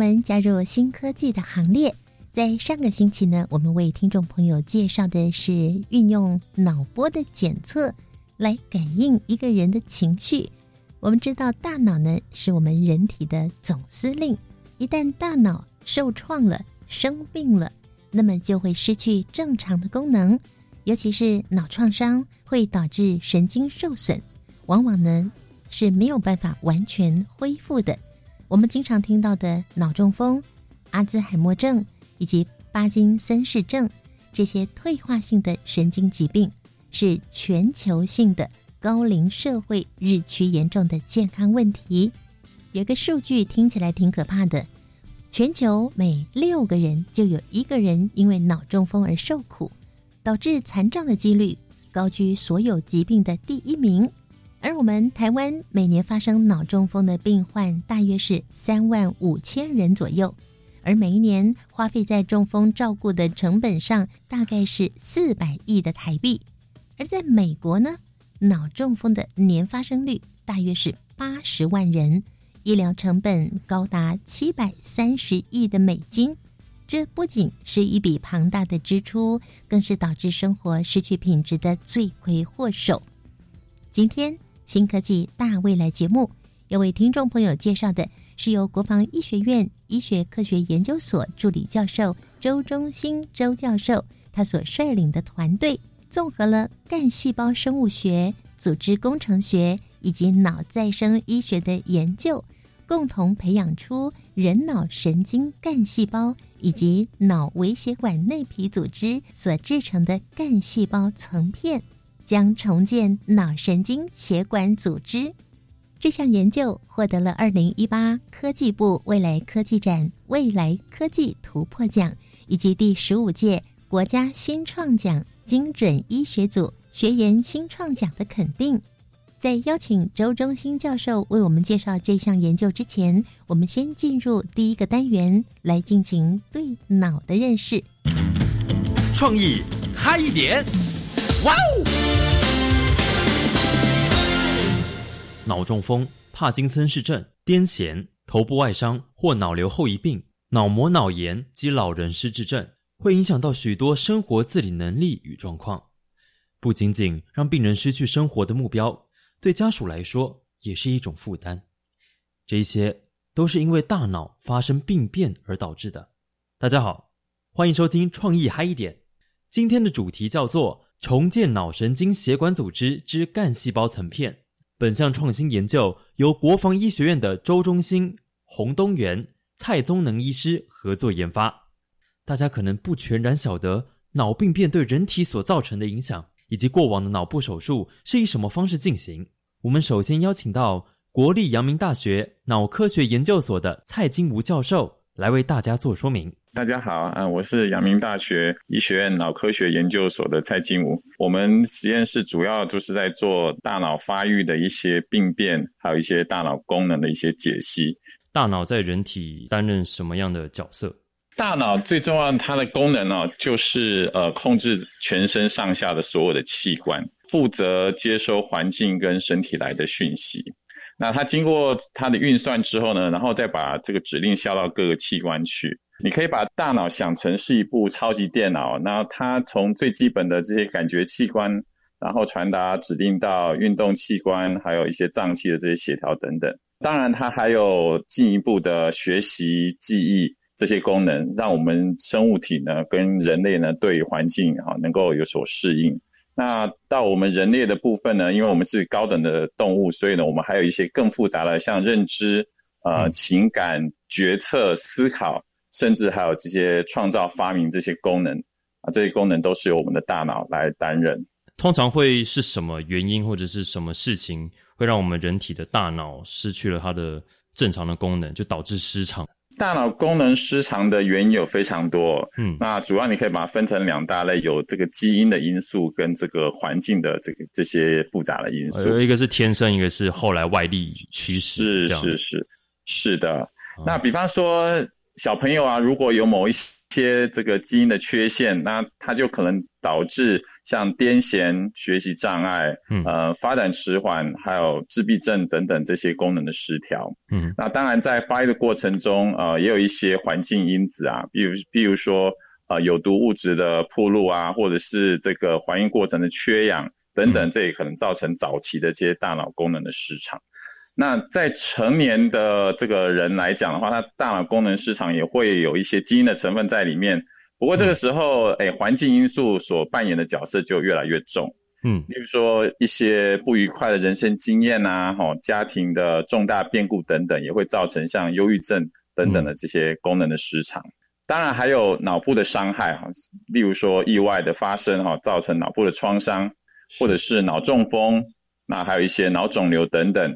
们加入新科技的行列。在上个星期呢，我们为听众朋友介绍的是运用脑波的检测来感应一个人的情绪。我们知道，大脑呢是我们人体的总司令，一旦大脑受创了、生病了，那么就会失去正常的功能，尤其是脑创伤会导致神经受损，往往呢是没有办法完全恢复的。我们经常听到的脑中风、阿兹海默症。以及巴金森氏症这些退化性的神经疾病，是全球性的高龄社会日趋严重的健康问题。有个数据听起来挺可怕的：全球每六个人就有一个人因为脑中风而受苦，导致残障的几率高居所有疾病的第一名。而我们台湾每年发生脑中风的病患大约是三万五千人左右。而每一年花费在中风照顾的成本上，大概是四百亿的台币。而在美国呢，脑中风的年发生率大约是八十万人，医疗成本高达七百三十亿的美金。这不仅是一笔庞大的支出，更是导致生活失去品质的罪魁祸首。今天新科技大未来节目要为听众朋友介绍的。是由国防医学院医学科学研究所助理教授周忠兴周教授他所率领的团队，综合了干细胞生物学、组织工程学以及脑再生医学的研究，共同培养出人脑神经干细胞以及脑微血管内皮组织所制成的干细胞层片，将重建脑神经血管组织。这项研究获得了二零一八科技部未来科技展未来科技突破奖，以及第十五届国家新创奖精准医学组学研新创奖的肯定。在邀请周忠新教授为我们介绍这项研究之前，我们先进入第一个单元来进行对脑的认识。创意嗨一点，哇哦！脑中风、帕金森氏症、癫痫、头部外伤或脑瘤后遗病、脑膜脑炎及老人失智症，会影响到许多生活自理能力与状况。不仅仅让病人失去生活的目标，对家属来说也是一种负担。这些都是因为大脑发生病变而导致的。大家好，欢迎收听创意嗨一点。今天的主题叫做“重建脑神经血管组织之干细胞层片”。本项创新研究由国防医学院的周忠兴、洪东元、蔡宗能医师合作研发。大家可能不全然晓得脑病变对人体所造成的影响，以及过往的脑部手术是以什么方式进行。我们首先邀请到国立阳明大学脑科学研究所的蔡金吴教授来为大家做说明。大家好，啊，我是阳明大学医学院脑科学研究所的蔡金武。我们实验室主要就是在做大脑发育的一些病变，还有一些大脑功能的一些解析。大脑在人体担任什么样的角色？大脑最重要它的功能呢，就是呃控制全身上下的所有的器官，负责接收环境跟身体来的讯息。那它经过它的运算之后呢，然后再把这个指令下到各个器官去。你可以把大脑想成是一部超级电脑，那它从最基本的这些感觉器官，然后传达指令到运动器官，还有一些脏器的这些协调等等。当然，它还有进一步的学习、记忆这些功能，让我们生物体呢跟人类呢对环境哈能够有所适应。那到我们人类的部分呢，因为我们是高等的动物，所以呢我们还有一些更复杂的，像认知、呃情感、决策、思考。甚至还有这些创造、发明这些功能啊，这些功能都是由我们的大脑来担任。通常会是什么原因或者是什么事情会让我们人体的大脑失去了它的正常的功能，就导致失常。大脑功能失常的原因有非常多，嗯，那主要你可以把它分成两大类，有这个基因的因素跟这个环境的这个这些复杂的因素。有一个是天生，一个是后来外力趋势，是是是是的。那比方说小朋友啊，如果有某一些。这个基因的缺陷，那他就可能导致像癫痫、学习障碍、呃发展迟缓，还有自闭症等等这些功能的失调。嗯，那当然在发育的过程中，呃，也有一些环境因子啊，比如比如说呃有毒物质的铺路啊，或者是这个怀孕过程的缺氧等等，这也可能造成早期的这些大脑功能的失常。那在成年的这个人来讲的话，他大脑功能失常也会有一些基因的成分在里面。不过这个时候，哎，环境因素所扮演的角色就越来越重。嗯，例如说一些不愉快的人生经验啊，哈，家庭的重大变故等等，也会造成像忧郁症等等的这些功能的失常。当然还有脑部的伤害哈，例如说意外的发生哈，造成脑部的创伤，或者是脑中风，那还有一些脑肿瘤等等。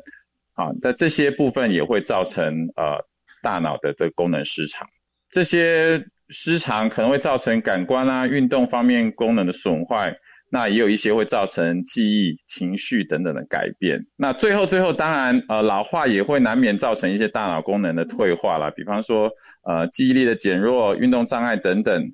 啊，在这些部分也会造成呃大脑的这个功能失常，这些失常可能会造成感官啊、运动方面功能的损坏，那也有一些会造成记忆、情绪等等的改变。那最后最后，当然呃老化也会难免造成一些大脑功能的退化了，比方说呃记忆力的减弱、运动障碍等等。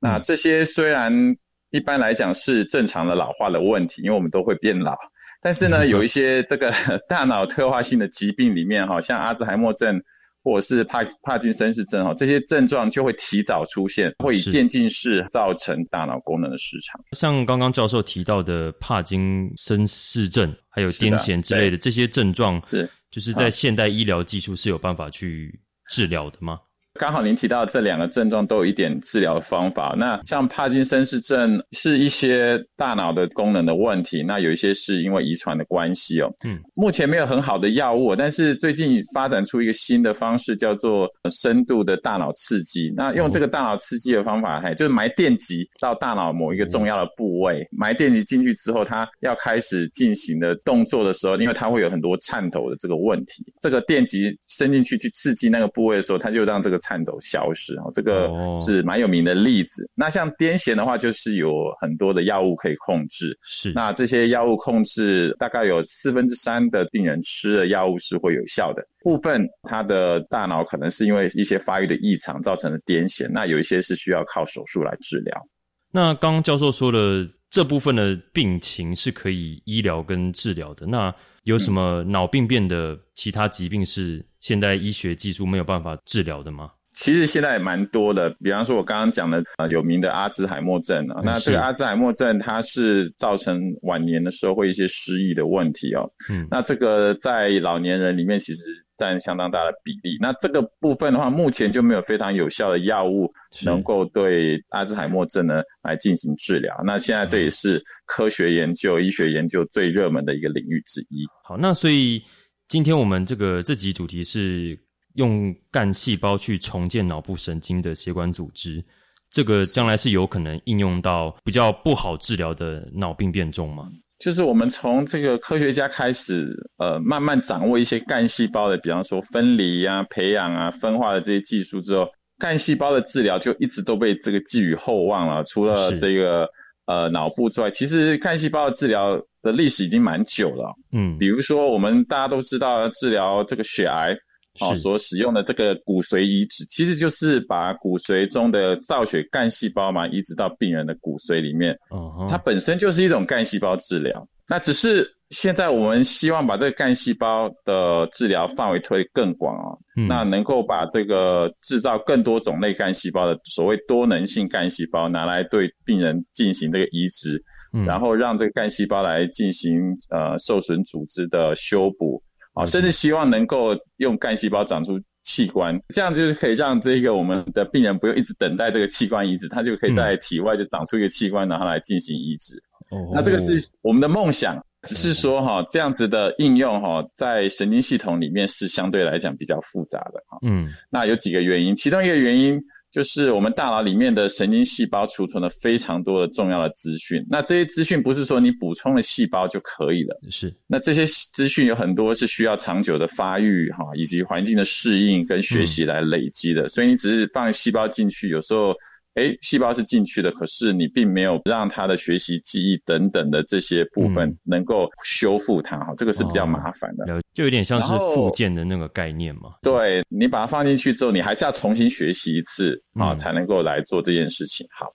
那这些虽然一般来讲是正常的老化的问题，因为我们都会变老。但是呢，有一些这个大脑退化性的疾病里面，哈，像阿兹海默症或者是帕帕金森氏症，哈，这些症状就会提早出现，会以渐进式造成大脑功能的失常。像刚刚教授提到的帕金森氏症，还有癫痫之类的这些症状，是就是在现代医疗技术是有办法去治疗的吗？刚好您提到这两个症状都有一点治疗的方法。那像帕金森氏症是一些大脑的功能的问题，那有一些是因为遗传的关系哦。嗯，目前没有很好的药物，但是最近发展出一个新的方式，叫做深度的大脑刺激。那用这个大脑刺激的方法，还就是埋电极到大脑某一个重要的部位，埋电极进去之后，它要开始进行的动作的时候，因为它会有很多颤抖的这个问题，这个电极伸进去去刺激那个部位的时候，它就让这个。颤抖消失啊，这个是蛮有名的例子。那像癫痫的话，就是有很多的药物可以控制。是，那这些药物控制大概有四分之三的病人吃的药物是会有效的。部分他的大脑可能是因为一些发育的异常造成的癫痫，那有一些是需要靠手术来治疗。那刚刚教授说的这部分的病情是可以医疗跟治疗的。那有什么脑病变的其他疾病是现代医学技术没有办法治疗的吗？其实现在也蛮多的，比方说我刚刚讲的呃有名的阿兹海默症啊，那这个阿兹海默症它是造成晚年的时候会一些失忆的问题哦。嗯，那这个在老年人里面其实占相当大的比例。那这个部分的话，目前就没有非常有效的药物能够对阿兹海默症呢来进行治疗。那现在这也是科学研究、医学研究最热门的一个领域之一。好，那所以今天我们这个这集主题是。用干细胞去重建脑部神经的血管组织，这个将来是有可能应用到比较不好治疗的脑病变中吗？就是我们从这个科学家开始，呃，慢慢掌握一些干细胞的，比方说分离啊、培养啊、分化的这些技术之后，干细胞的治疗就一直都被这个寄予厚望了。除了这个呃脑部之外，其实干细胞的治疗的历史已经蛮久了。嗯，比如说我们大家都知道治疗这个血癌。哦，所使用的这个骨髓移植，其实就是把骨髓中的造血干细胞嘛，移植到病人的骨髓里面。哦，它本身就是一种干细胞治疗。那只是现在我们希望把这个干细胞的治疗范围推更广啊，那能够把这个制造更多种类干细胞的所谓多能性干细胞拿来对病人进行这个移植，然后让这个干细胞来进行呃受损组织的修补。啊，甚至希望能够用干细胞长出器官，这样就是可以让这个我们的病人不用一直等待这个器官移植，他就可以在体外就长出一个器官，然后来进行移植。哦，那这个是我们的梦想，只是说哈，这样子的应用哈，在神经系统里面是相对来讲比较复杂的哈。嗯，那有几个原因，其中一个原因就是我们大脑里面的神经细胞储存了非常多的重要的资讯。那这些资讯不是说你补充了细胞就可以了，是。那这些资讯有很多是需要长久的发育哈，以及环境的适应跟学习来累积的。所以你只是放细胞进去，有时候。哎，细胞是进去的，可是你并没有让它的学习、记忆等等的这些部分能够修复它，哈，这个是比较麻烦的，就有点像是复健的那个概念嘛。对你把它放进去之后，你还是要重新学习一次啊，才能够来做这件事情。好，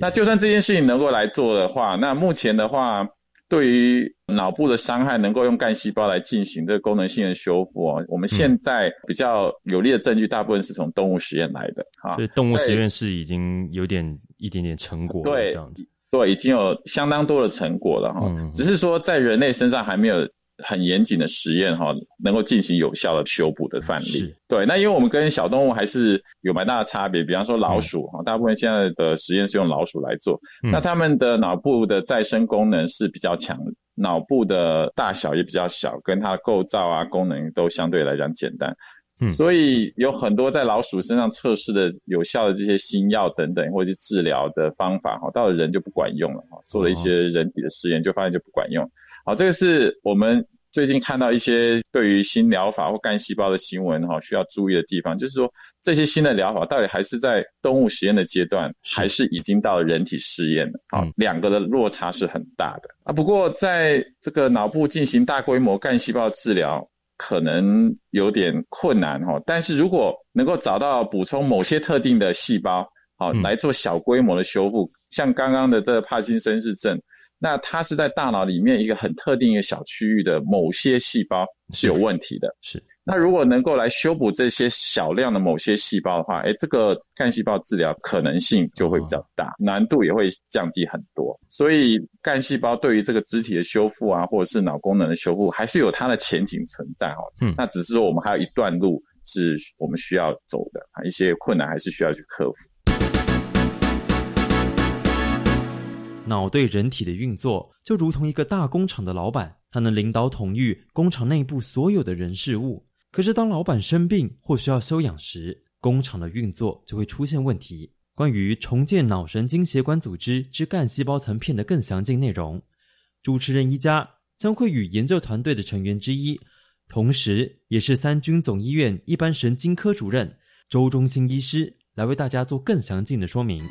那就算这件事情能够来做的话，那目前的话。对于脑部的伤害，能够用干细胞来进行这个功能性的修复哦。我们现在比较有力的证据，大部分是从动物实验来的哈。所以动物实验室已经有点一点点成果，对，这样子，对，已经有相当多的成果了哈。只是说在人类身上还没有。很严谨的实验哈，能够进行有效的修补的范例。对，那因为我们跟小动物还是有蛮大的差别，比方说老鼠哈，大部分现在的实验是用老鼠来做，那他们的脑部的再生功能是比较强，脑部的大小也比较小，跟它的构造啊功能都相对来讲简单。嗯，所以有很多在老鼠身上测试的有效的这些新药等等，或者是治疗的方法哈，到了人就不管用了哈。做了一些人体的实验，就发现就不管用。好，这个是我们最近看到一些对于新疗法或干细胞的新闻哈，需要注意的地方，就是说这些新的疗法到底还是在动物实验的阶段，还是已经到了人体试验了？好，两个的落差是很大的啊。不过在这个脑部进行大规模干细胞治疗，可能有点困难哈。但是如果能够找到补充某些特定的细胞，好来做小规模的修复，像刚刚的这个帕金森氏症。那它是在大脑里面一个很特定一个小区域的某些细胞是有问题的。是。那如果能够来修补这些小量的某些细胞的话，哎，这个干细胞治疗可能性就会比较大，难度也会降低很多。所以干细胞对于这个肢体的修复啊，或者是脑功能的修复，还是有它的前景存在哦。嗯。那只是说我们还有一段路是我们需要走的啊，一些困难还是需要去克服。脑对人体的运作就如同一个大工厂的老板，他能领导统御工厂内部所有的人事物。可是当老板生病或需要休养时，工厂的运作就会出现问题。关于重建脑神经血管组织之干细胞层片的更详尽内容，主持人一家将会与研究团队的成员之一，同时也是三军总医院一般神经科主任周忠兴医师来为大家做更详尽的说明。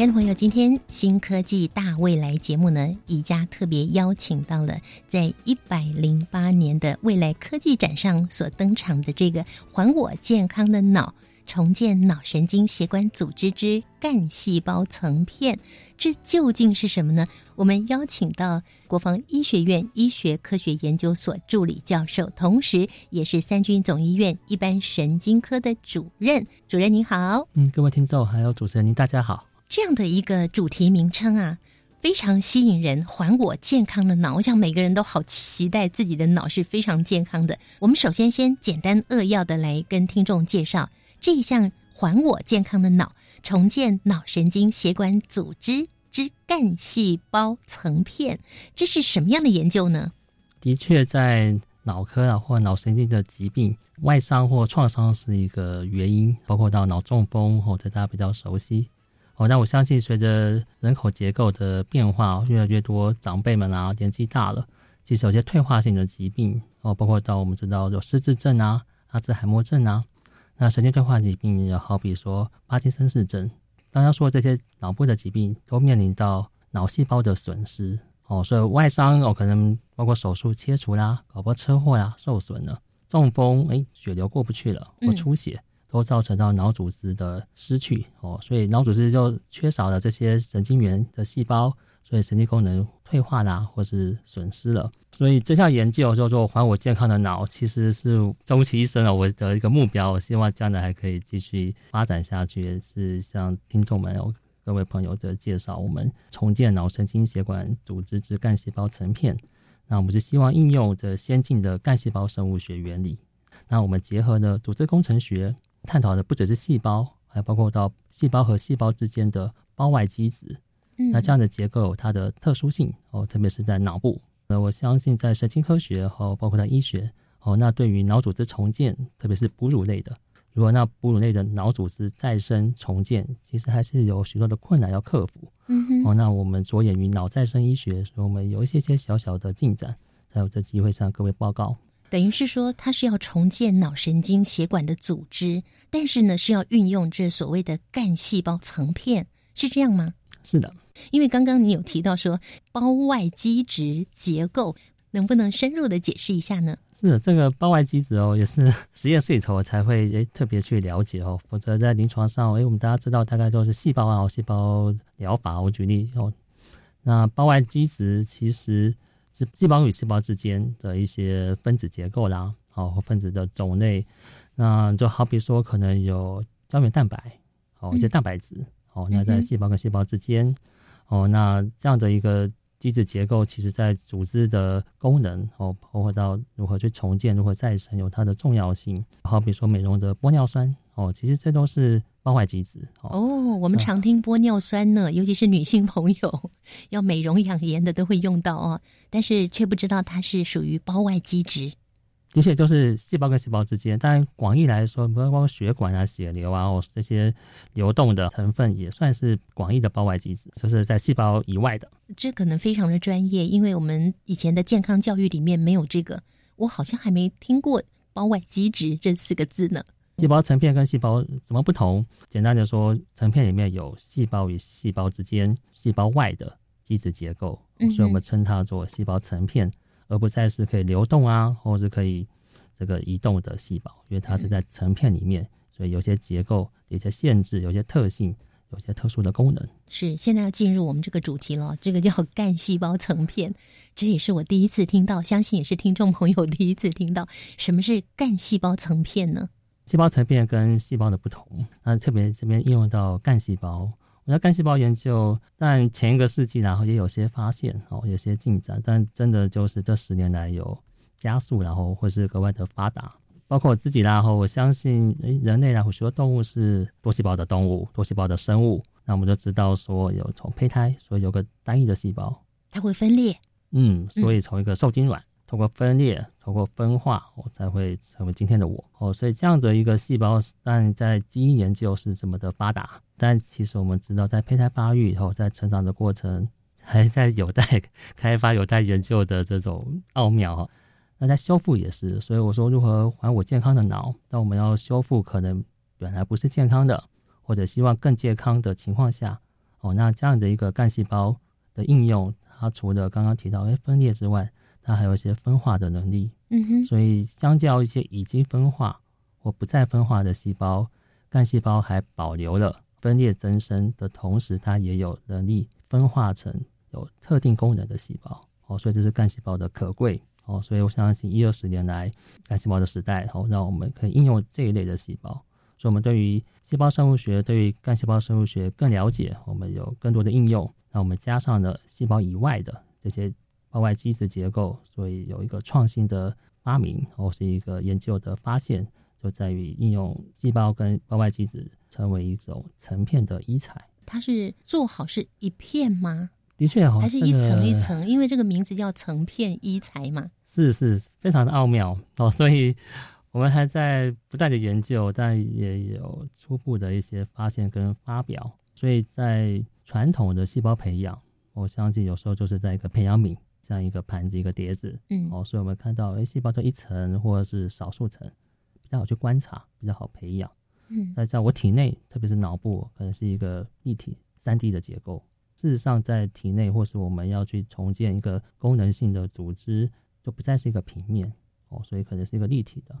亲爱的朋友，今天新科技大未来节目呢，宜家特别邀请到了在一百零八年的未来科技展上所登场的这个“还我健康的脑，重建脑神经血管组织之干细胞层片”，这究竟是什么呢？我们邀请到国防医学院医学科学研究所助理教授，同时也是三军总医院一般神经科的主任。主任您好，嗯，各位听众还有主持人您大家好。这样的一个主题名称啊，非常吸引人。还我健康的脑，我想每个人都好期待自己的脑是非常健康的。我们首先先简单扼要的来跟听众介绍这一项还我健康的脑，重建脑神经血管组织之干细胞层片，这是什么样的研究呢？的确，在脑科啊或脑神经的疾病，外伤或创伤是一个原因，包括到脑中风或者大家比较熟悉。哦，那我相信随着人口结构的变化，越来越多长辈们啊年纪大了，其实有些退化性的疾病哦，包括到我们知道有失智症啊、阿兹海默症啊，那神经退化疾病也，好比说帕金森氏症，刚刚说这些脑部的疾病都面临到脑细胞的损失哦，所以外伤哦可能包括手术切除啦，搞不车祸呀受损了，中风哎血流过不去了或出血。都造成到脑组织的失去哦，所以脑组织就缺少了这些神经元的细胞，所以神经功能退化啦，或是损失了。所以这项研究叫做“还我健康的脑”，其实是终其一生啊，我的一个目标。我希望将来还可以继续发展下去，也是向听众们、各位朋友的介绍，我们重建脑神经血管组织之干细胞层片。那我们是希望应用的先进的干细胞生物学原理，那我们结合的组织工程学。探讨的不只是细胞，还包括到细胞和细胞之间的胞外基质。嗯那这样的结构有它的特殊性哦，特别是在脑部。那，我相信在神经科学和包括在医学哦，那对于脑组织重建，特别是哺乳类的，如果那哺乳类的脑组织再生重建，其实还是有许多的困难要克服。嗯哼哦，那我们着眼于脑再生医学，所以我们有一些些小小的进展，才有这机会向各位报告。等于是说，它是要重建脑神经血管的组织，但是呢，是要运用这所谓的干细胞层片，是这样吗？是的，因为刚刚你有提到说包外基质结构，能不能深入的解释一下呢？是的，这个包外基质哦，也是实验室里头才会诶特别去了解哦，否则在临床上，诶，我们大家知道大概都是细胞啊、细胞疗法。我举例哦，那包外基质其实是细胞与细胞之间的一些分子结构啦，哦，或分子的种类。那就好比说，可能有胶原蛋白，哦，一些蛋白质，哦，那在细胞跟细胞之间，哦，那这样的一个机制结构，其实在组织的功能哦，包括到如何去重建、如何再生，有它的重要性。好比说美容的玻尿酸哦，其实这都是包外基质哦。哦，我们啊常听玻尿酸呢，尤其是女性朋友 要美容养颜的都会用到哦，但是却不知道它是属于包外基质。的确，就是细胞跟细胞之间，当然广义来说，包括血管啊、血流啊，哦这些流动的成分也算是广义的包外基质，就是在细胞以外的。这可能非常的专业，因为我们以前的健康教育里面没有这个，我好像还没听过“包外基质”这四个字呢。细胞成片跟细胞怎么不同？简单的说，成片里面有细胞与细胞之间、细胞外的基质结构，所以我们称它做细胞成片，而不再是可以流动啊，或是可以这个移动的细胞，因为它是在成片里面，所以有些结构、有些限制、有些特性、有些特殊的功能。是，现在要进入我们这个主题了，这个叫干细胞层片，这也是我第一次听到，相信也是听众朋友第一次听到，什么是干细胞层片呢？细胞层片跟细胞的不同，那特别这边应用到干细胞。我在干细胞研究，但前一个世纪然后也有些发现哦，有些进展，但真的就是这十年来有加速，然后或是格外的发达。包括我自己啦，然后我相信，诶，人类啦，或许多动物是多细胞的动物，多细胞的生物。那我们就知道说，有从胚胎，所以有个单一的细胞，它会分裂，嗯，所以从一个受精卵，通过分裂，通过分化，我才会成为今天的我。哦，所以这样的一个细胞，但在基因研究是这么的发达，但其实我们知道，在胚胎发育以后，在成长的过程，还在有待 开发、有待研究的这种奥妙哈。那在修复也是，所以我说如何还我健康的脑？那我们要修复可能本来不是健康的，或者希望更健康的情况下，哦，那这样的一个干细胞的应用，它除了刚刚提到诶分裂之外，它还有一些分化的能力。嗯哼，所以相较一些已经分化或不再分化的细胞，干细胞还保留了分裂增生的同时，它也有能力分化成有特定功能的细胞。哦，所以这是干细胞的可贵。哦，所以我相信一二十年来干细胞的时代，哦，让我们可以应用这一类的细胞。所以，我们对于细胞生物学、对于干细胞生物学更了解，我们有更多的应用。那我们加上了细胞以外的这些包外基质结构，所以有一个创新的发明，或是一个研究的发现，就在于应用细胞跟包外基质成为一种成片的医材。它是做好是一片吗？的确哦，还是一层一层？因为这个名字叫成片医材嘛。是是非常的奥妙哦，所以我们还在不断的研究，但也有初步的一些发现跟发表。所以在传统的细胞培养，我相信有时候就是在一个培养皿，像一个盘子、一个碟子嗯，哦，所以我们看到，哎，细胞就一层或者是少数层，比较好去观察，比较好培养。嗯那在我体内，特别是脑部，可能是一个立体三 D 的结构。事实上，在体内或是我们要去重建一个功能性的组织，就不再是一个平面哦，所以可能是一个立体的。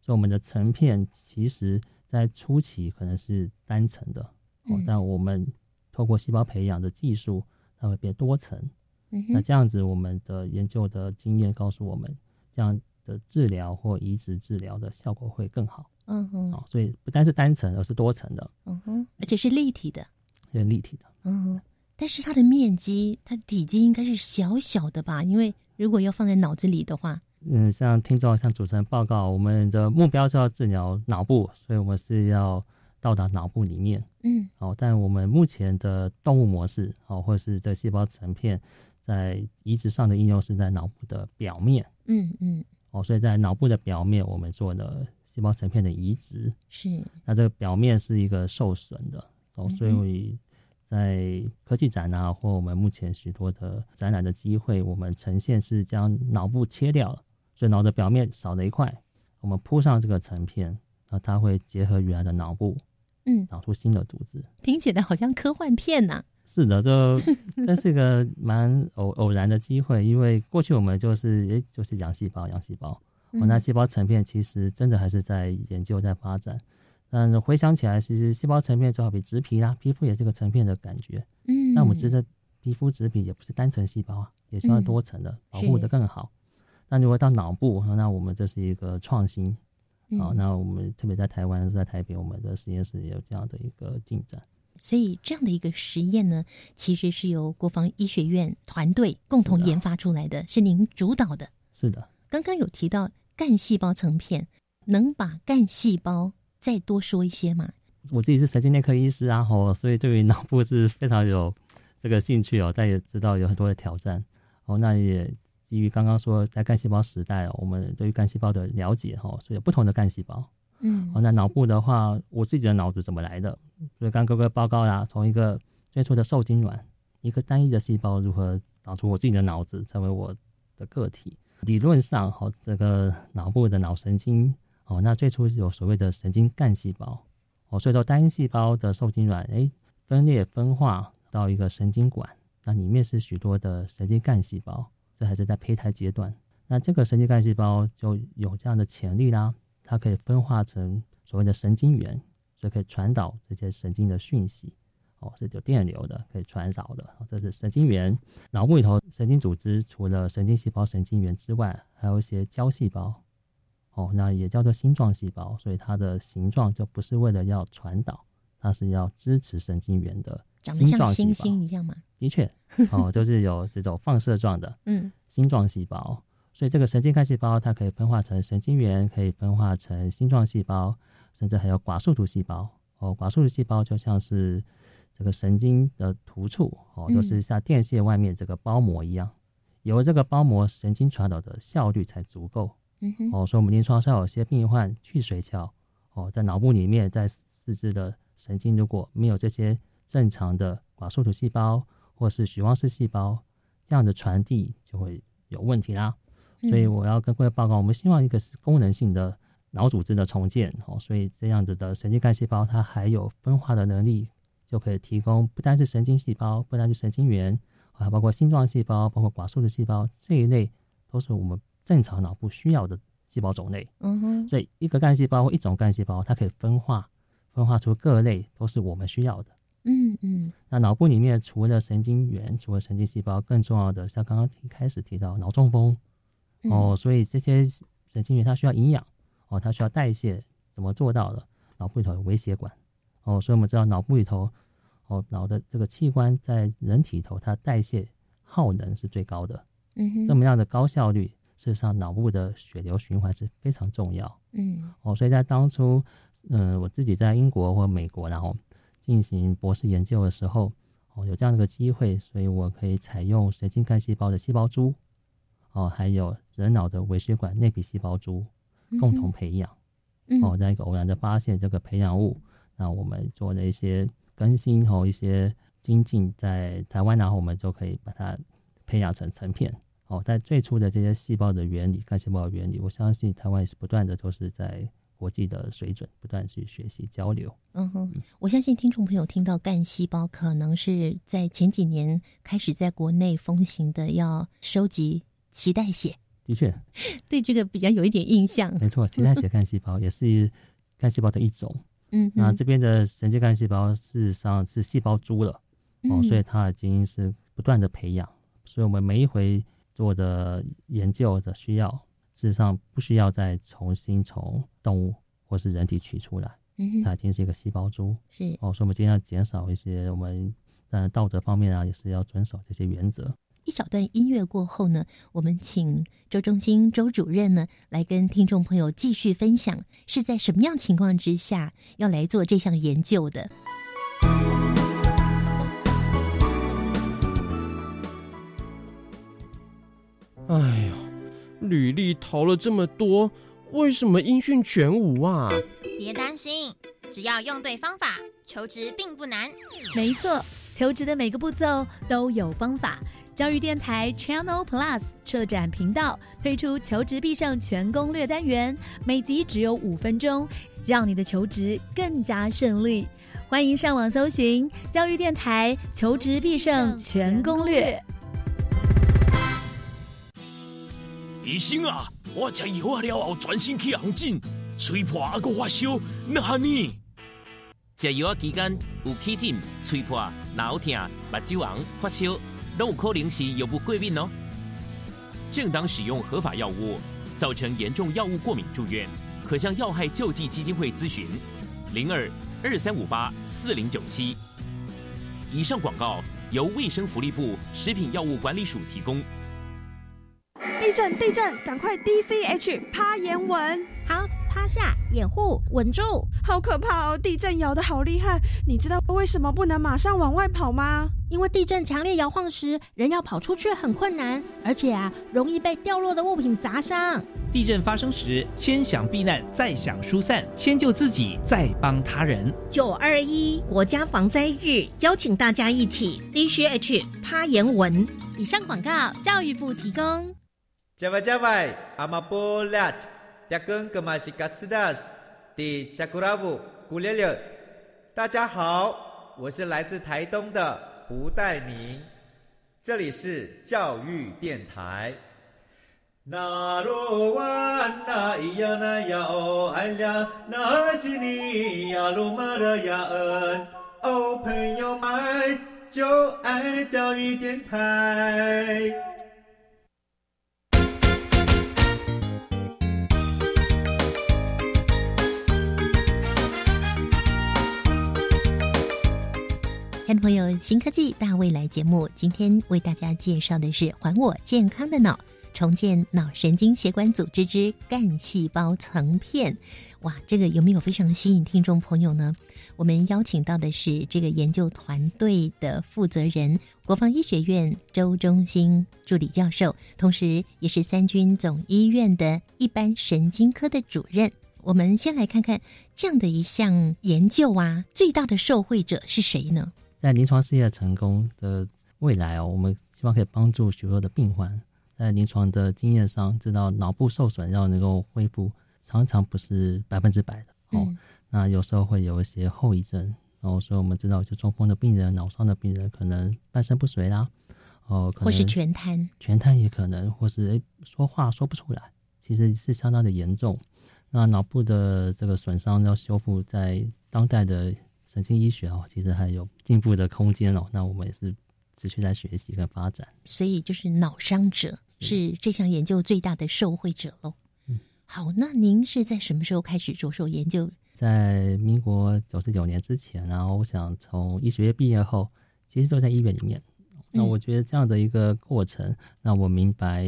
所以我们的成片其实在初期可能是单层的哦，嗯但我们透过细胞培养的技术，它会变多层。嗯，那这样子，我们的研究的经验告诉我们，这样的治疗或移植治疗的效果会更好。嗯哼，哦，所以不单是单层，而是多层的，嗯哼，而且是立体的。是立体的。嗯哼，但是它的面积，它体积应该是小小的吧？因为如果要放在脑子里的话，嗯，像听众向主持人报告，我们的目标是要治疗脑部，所以我们是要到达脑部里面。嗯，哦，但我们目前的动物模式，哦，或者是这细胞成片在移植上的应用是在脑部的表面。嗯嗯，哦，所以在脑部的表面，我们做了细胞成片的移植。是，那这个表面是一个受损的，哦，嗯所以在科技展啊，或我们目前许多的展览的机会，我们呈现是将脑部切掉了，所以脑的表面少了一块，我们铺上这个成片，那它会结合原来的脑部，嗯，长出新的组织。听起来好像科幻片呐、是的，这这是一个蛮偶偶然的机会，因为过去我们就是诶就是养细胞，养细胞，哦，那嗯细胞成片其实真的还是在研究在发展。但回想起来，其实细胞成片就好比植皮啦，皮肤也是个成片的感觉。嗯，那我们知道，皮肤植皮也不是单层细胞啊，也需要嗯多层的，保护的更好。那如果到脑部，那我们这是一个创新。好、嗯那我们特别在台湾，在台北，我们的实验室也有这样的一个进展。所以这样的一个实验呢，其实是由国防医学院团队共同研发出来的，是您主导的。是的，刚刚有提到干细胞成片，能把干细胞再多说一些吗？我自己是神经内科医师啊，吼，所以对于脑部是非常有这个兴趣哦，但也知道有很多的挑战哦。那也基于刚刚说在干细胞时代哦，我们对于干细胞的了解哈，所以有不同的干细胞嗯哦。那脑部的话，我自己的脑子怎么来的？所以刚刚各位报告啦，从一个最初的受精卵，一个单一的细胞如何长出我自己的脑子，成为我的个体。理论上，哦，这个脑部的脑神经哦，那最初有所谓的神经干细胞。哦，所以说单一细胞的受精卵，哎，分裂分化到一个神经管，那里面是许多的神经干细胞，这还是在胚胎阶段。那这个神经干细胞就有这样的潜力啦，它可以分化成所谓的神经元，所以可以传导这些神经的讯息。哦，是有电流的，可以传导的，哦这是神经元。脑部里头神经组织除了神经细胞、神经元之外，还有一些胶细胞。哦，那也叫做星状细胞，所以它的形状就不是为了要传导，它是要支持神经元的长得像星胞。星一样吗？的确，哦，就是有这种放射状的嗯星状细胞，所以这个神经干细胞它可以分化成神经元，可以分化成星状细胞，甚至还有寡树突细胞。哦，寡树突细胞就像是这个神经的突触，哦，嗯就是像电线外面这个包膜一样，有了这个包膜，神经传导的效率才足够。嗯哼，哦，所以我们临床上有些病患去髓鞘，哦，在脑部里面，在四肢的神经如果没有这些正常的寡树突细胞或是许旺氏细胞，这样的传递就会有问题啦。所以嗯我要跟各位报告，我们希望一个是功能性的脑组织的重建，哦，所以这样子的神经干细胞它还有分化的能力，就可以提供不单是神经细胞，不单是神经元，还包括星状细胞，包括寡树突细胞这一类，都是我们正常脑部需要的细胞种类。嗯哼，所以一个干细胞或一种干细胞，它可以分化，分化出各类都是我们需要的。嗯嗯那脑部里面除了神经元，除了神经细胞，更重要的像刚刚一开始提到脑中风嗯哦，所以这些神经元它需要营养哦，它需要代谢，怎么做到的？脑部里头有微血管哦，所以我们知道脑部里头哦，脑的这个器官在人体头它代谢耗能是最高的，嗯哼，这么样的高效率，事实上脑部的血流循环是非常重要。嗯哦，所以在当初，嗯、我自己在英国或美国，然后进行博士研究的时候，哦，有这样的一个机会，所以我可以采用神经干细胞的细胞株，哦，还有人脑的微血管内皮细胞株共同培养。嗯哦，在一个偶然的发现这个培养物，那我们做了一些更新和一些精进，在台湾，然后我们就可以把它培养成成片。哦，在最初的这些细胞的原理、干细胞的原理，我相信台湾也是不断的都是在国际的水准不断去学习交流。嗯哼，我相信听众朋友听到干细胞，可能是在前几年开始在国内风行的，要收集脐带血，的确，对这个比较有一点印象。没错，脐带血干细胞也是干细胞的一种。嗯，那这边的神经干细胞事实上是细胞株了。哦，嗯所以它已经是不断的培养，所以我们每一回做的研究的需要，事实上不需要再重新从动物或是人体取出来，嗯哼它已经是一个细胞株是哦，所以我们今天要减少一些我们嗯道德方面啊，也是要遵守这些原则。一小段音乐过后呢，我们请周中心周主任呢来跟听众朋友继续分享，是在什么样情况之下要来做这项研究的。哎呦，履历投了这么多，为什么音讯全无啊？别担心，只要用对方法，求职并不难。没错，求职的每个步骤都有方法。教育电台 Channel Plus 策展频道推出求职必胜全攻略单元，每集只有五分钟，让你的求职更加顺利。欢迎上网搜寻教育电台求职必胜全攻略。医生啊，我吃药了后全身起红疹，吹破还阁发烧，那呢？吃药期间有起疹、吹破、脑疼、目睭红、发烧，都有可能是药物过敏哦。正当使用合法药物，造成严重药物过敏住院，可向药害救济基金会咨询：零二二三五八四零九七。以上广告由卫生福利部食品药物管理署提供。地震！地震！赶快 D C H 趴岩稳。好，趴下，掩护，稳住。好可怕哦！地震摇的好厉害。你知道为什么不能马上往外跑吗？因为地震强烈摇晃时，人要跑出去很困难，而且啊，容易被掉落的物品砸伤。地震发生时，先想避难，再想疏散，先救自己，再帮他人。九二一国家防灾日，邀请大家一起 D C H 趴岩文。以上广告，教育部提供。加外加外，阿玛波拉，扎根格玛西卡斯达斯，迪加古拉布古列列。大家好，我是来自台东的胡代明，这里是教育电台。那罗哇那咿呀那呀哦哎呀，那是你呀鲁玛的呀恩哦，朋友们就爱教育电台。听众朋友，新科技大未来节目，今天为大家介绍的是“还我健康的脑，重建脑神经血管组织之干细胞层片”。哇，这个有没有非常吸引听众朋友呢？我们邀请到的是这个研究团队的负责人，国防医学院周中心助理教授，同时也是三军总医院的一般神经科的主任。我们先来看看这样的一项研究啊，最大的受惠者是谁呢？在临床试验成功的未来哦，我们希望可以帮助许多的病患在临床的经验上知道脑部受损要能够恢复，常常不是百分之百的哦。那有时候会有一些后遗症，然后所以我们知道，就中风的病人、脑伤的病人可能半身不遂啦，哦，或是全瘫，全瘫也可能，或是诶说话说不出来，其实是相当的严重。那脑部的这个损伤要修复，在当代的。神经医学哦，其实还有进步的空间哦。那我们也是持续在学习跟发展。所以，就是脑伤者是这项研究最大的受惠者喽。嗯，好，那您是在什么时候开始着手研究？在民国九十九年之前，然后我想从医学院毕业后，其实都在医院里面。那我觉得这样的一个过程，让我明白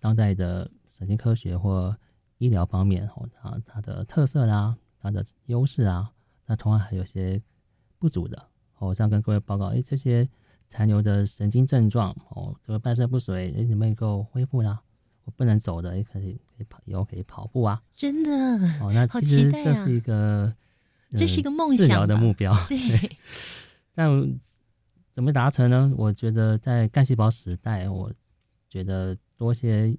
当代的神经科学或医疗方面哦，它它的特色啦，它的优势啊。那同样还有些不足的，我想跟各位报告，哎，这些残留的神经症状，哦，这个半身不遂，哎，能不够恢复呢？我不能走的，也可以可以跑，以后可以跑步啊！真的，哦，那其实这是一个，这是一个梦想的目标。对，但怎么达成呢？我觉得在干细胞时代，我觉得多些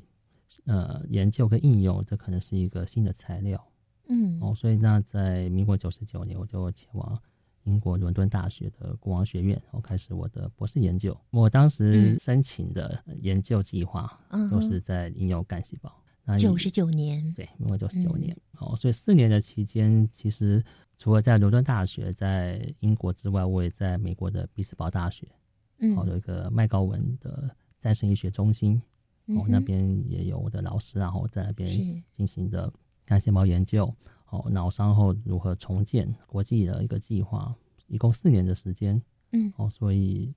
呃研究跟应用，这可能是一个新的材料。嗯，哦，所以那在民国九十九年，我就前往英国伦敦大学的国王学院，我开始我的博士研究。我当时申请的研究计划都是在应用干细胞。那九十九年，对，民国九十九年。哦，所以四年的期间，其实除了在伦敦大学、在英国之外，我也在美国的比斯堡大学，嗯，有一个麦高文的再生医学中心，哦，那边也有我的老师，然后在那边进行的。干细胞研究，哦，脑伤后如何重建？国际的一个计划，一共四年的时间，嗯，哦，所以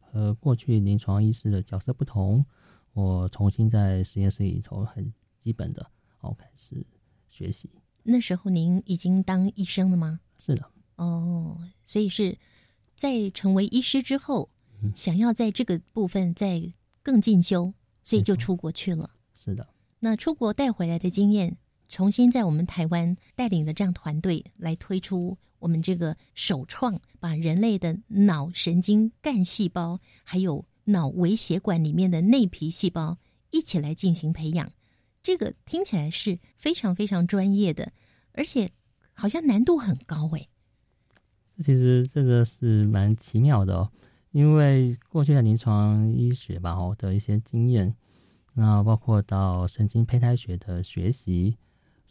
和过去临床医师的角色不同，我重新在实验室里头很基本的哦开始学习。那时候您已经当医生了吗？是的。哦，所以是在成为医师之后，想要在这个部分再更进修，所以就出国去了。是的。那出国带回来的经验，重新在我们台湾带领的这样团队来推出我们这个首创，把人类的脑神经干细胞还有脑微血管里面的内皮细胞一起来进行培养。这个听起来是非常非常专业的，而且好像难度很高哎。这其实这个是蛮奇妙的哦，因为过去的临床医学吧，我的一些经验。那包括到神经胚胎学的学习，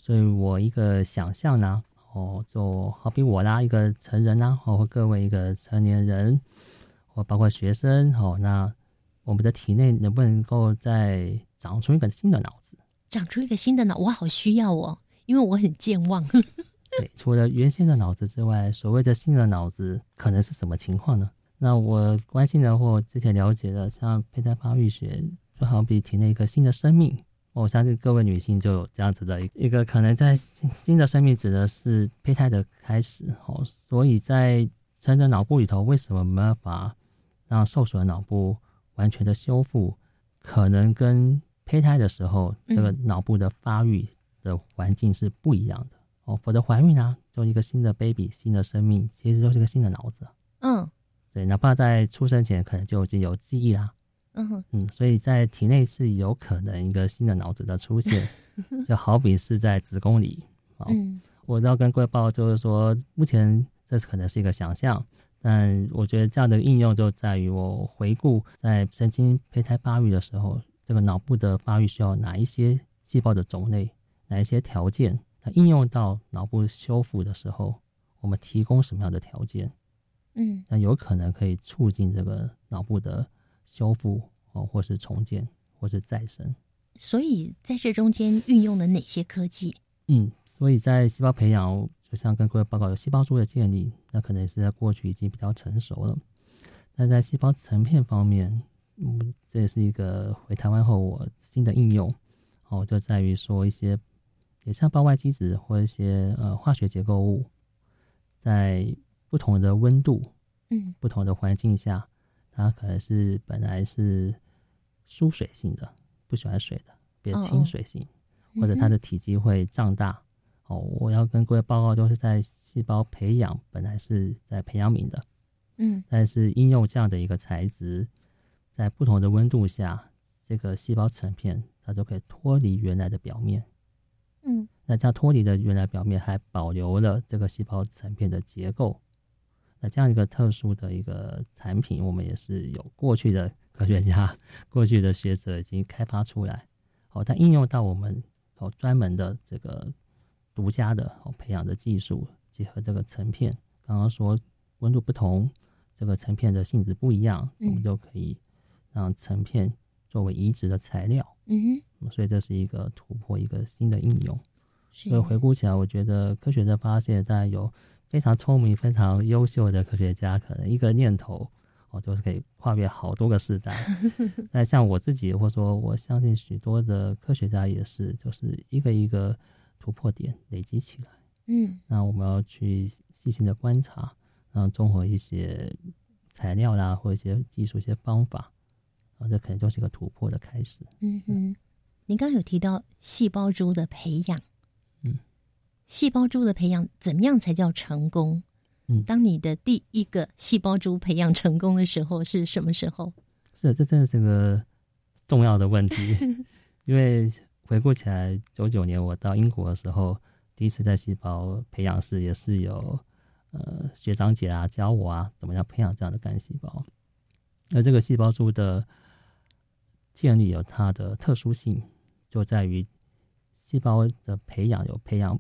所以我一个想象呢，哦，就好比我啦，一个成人呐，哦，或各位一个成年人，或包括学生，哦，那我们的体内能不能够再长出一个新的脑子？长出一个新的脑，我好需要哦，因为我很健忘。对，除了原先的脑子之外，所谓的新的脑子可能是什么情况呢？那我关心的或之前了解的，像胚胎发育学。就好比体内一个新的生命，我相信各位女性就有这样子的一个可能，在新的生命指的是胚胎的开始哦。所以在成人脑部里头，为什么没办法让受损的脑部完全的修复？可能跟胚胎的时候这个脑部的发育的环境是不一样的哦。否则怀孕啊，就一个新的 baby，新的生命，其实就是一个新的脑子。嗯，对，哪怕在出生前可能就已经有记忆啦。嗯嗯，所以在体内是有可能一个新的脑子的出现，就好比是在子宫里。嗯，我要跟各位报，就是说，目前这是可能是一个想象，但我觉得这样的应用就在于我回顾在神经胚胎发育的时候，这个脑部的发育需要哪一些细胞的种类，哪一些条件，它应用到脑部修复的时候，我们提供什么样的条件？嗯，那有可能可以促进这个脑部的。修复哦，或是重建，或是再生。所以在这中间运用了哪些科技？嗯，所以在细胞培养，就像跟各位报告有细胞株的建立，那可能是在过去已经比较成熟了。那在细胞层片方面，嗯，这也是一个回台湾后我新的应用哦，就在于说一些也像胞外基质或一些呃化学结构物，在不同的温度，嗯，不同的环境下。它可能是本来是疏水性的，不喜欢水的，比较亲水性，或者它的体积会胀大。哦，我要跟各位报告，都是在细胞培养本来是在培养皿的，嗯，但是应用这样的一个材质，在不同的温度下，这个细胞成片它就可以脱离原来的表面，嗯，那这样脱离的原来表面还保留了这个细胞成片的结构。那这样一个特殊的一个产品，我们也是有过去的 科学家、过去的学者已经开发出来，好，它应用到我们哦专门的这个独家的哦培养的技术，结合这个成片，刚刚说温度不同，这个成片的性质不一样，我们就可以让成片作为移植的材料，嗯哼，所以这是一个突破，一个新的应用。所以回顾起来，我觉得科学的发现大概有。非常聪明、非常优秀的科学家，可能一个念头哦，就是可以跨越好多个时代。那像我自己，或者说我相信许多的科学家也是，就是一个一个突破点累积起来。嗯，那我们要去细心的观察，然后综合一些材料啦，或一些技术、一些方法，然后这可能就是一个突破的开始。嗯哼，您刚刚有提到细胞株的培养。细胞株的培养怎么样才叫成功？嗯，当你的第一个细胞株培养成功的时候是什么时候？是，这真的是个重要的问题。因为回顾起来，九九年我到英国的时候，第一次在细胞培养室也是有呃学长姐啊教我啊怎么样培养这样的干细胞。而这个细胞株的建立有它的特殊性，就在于细胞的培养有培养。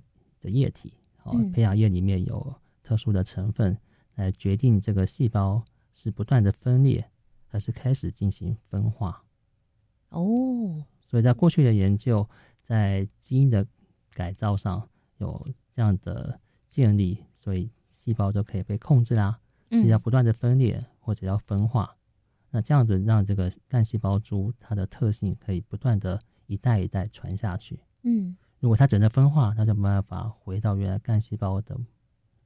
的液体，哦，培养液里面有特殊的成分，来决定这个细胞是不断的分裂，还是开始进行分化。哦，所以在过去的研究，在基因的改造上有这样的建立，所以细胞就可以被控制啦，是要不断的分裂或者要分化，那这样子让这个干细胞株它的特性可以不断的一代一代传下去。嗯如果它整个分化，它就没办法回到原来干细胞的